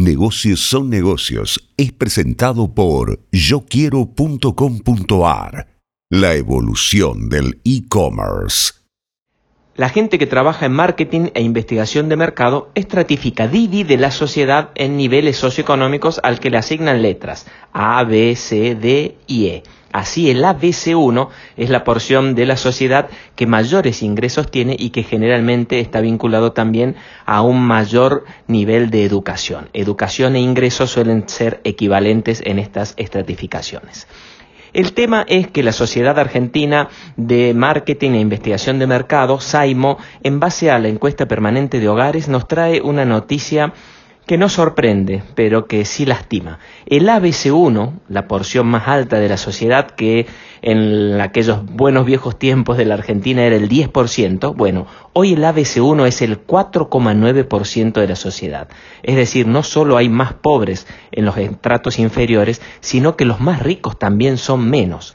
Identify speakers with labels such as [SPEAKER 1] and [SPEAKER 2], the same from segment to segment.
[SPEAKER 1] Negocios son negocios es presentado por yoquiero.com.ar. La evolución del e-commerce.
[SPEAKER 2] La gente que trabaja en marketing e investigación de mercado estratifica, divide la sociedad en niveles socioeconómicos al que le asignan letras A, B, C, D y E. Así el ABC1 es la porción de la sociedad que mayores ingresos tiene y que generalmente está vinculado también a un mayor nivel de educación. Educación e ingresos suelen ser equivalentes en estas estratificaciones. El tema es que la Sociedad Argentina de Marketing e Investigación de Mercado, SAIMO, en base a la encuesta permanente de hogares, nos trae una noticia que no sorprende, pero que sí lastima. El ABC1, la porción más alta de la sociedad que en aquellos buenos viejos tiempos de la Argentina era el 10%, bueno, hoy el ABC1 es el 4,9% de la sociedad. Es decir, no solo hay más pobres en los estratos inferiores, sino que los más ricos también son menos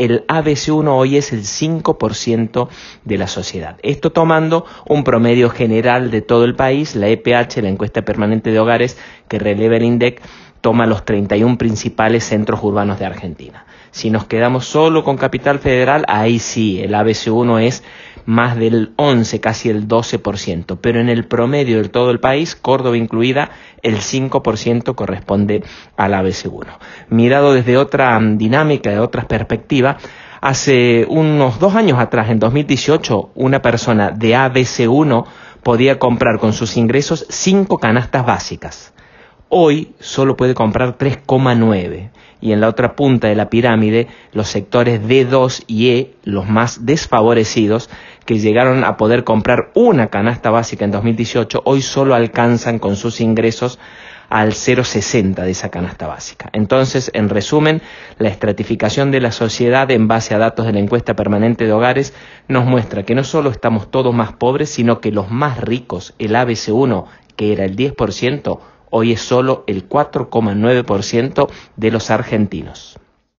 [SPEAKER 2] el ABC1 hoy es el 5% de la sociedad. Esto tomando un promedio general de todo el país, la EPH, la encuesta permanente de hogares que releva el INDEC, toma los 31 principales centros urbanos de Argentina. Si nos quedamos solo con Capital Federal, ahí sí, el ABC1 es más del 11, casi el 12%, pero en el promedio de todo el país, Córdoba incluida, el 5% corresponde al ABC1. Mirado desde otra dinámica, de otra perspectiva, hace unos dos años atrás, en 2018, una persona de ABC1 podía comprar con sus ingresos cinco canastas básicas. Hoy solo puede comprar 3,9 y en la otra punta de la pirámide los sectores D2 y E, los más desfavorecidos, que llegaron a poder comprar una canasta básica en 2018, hoy solo alcanzan con sus ingresos al 0,60 de esa canasta básica. Entonces, en resumen, la estratificación de la sociedad en base a datos de la encuesta permanente de hogares nos muestra que no solo estamos todos más pobres, sino que los más ricos, el ABC1, que era el 10%, hoy es solo el 4,9% de los argentinos.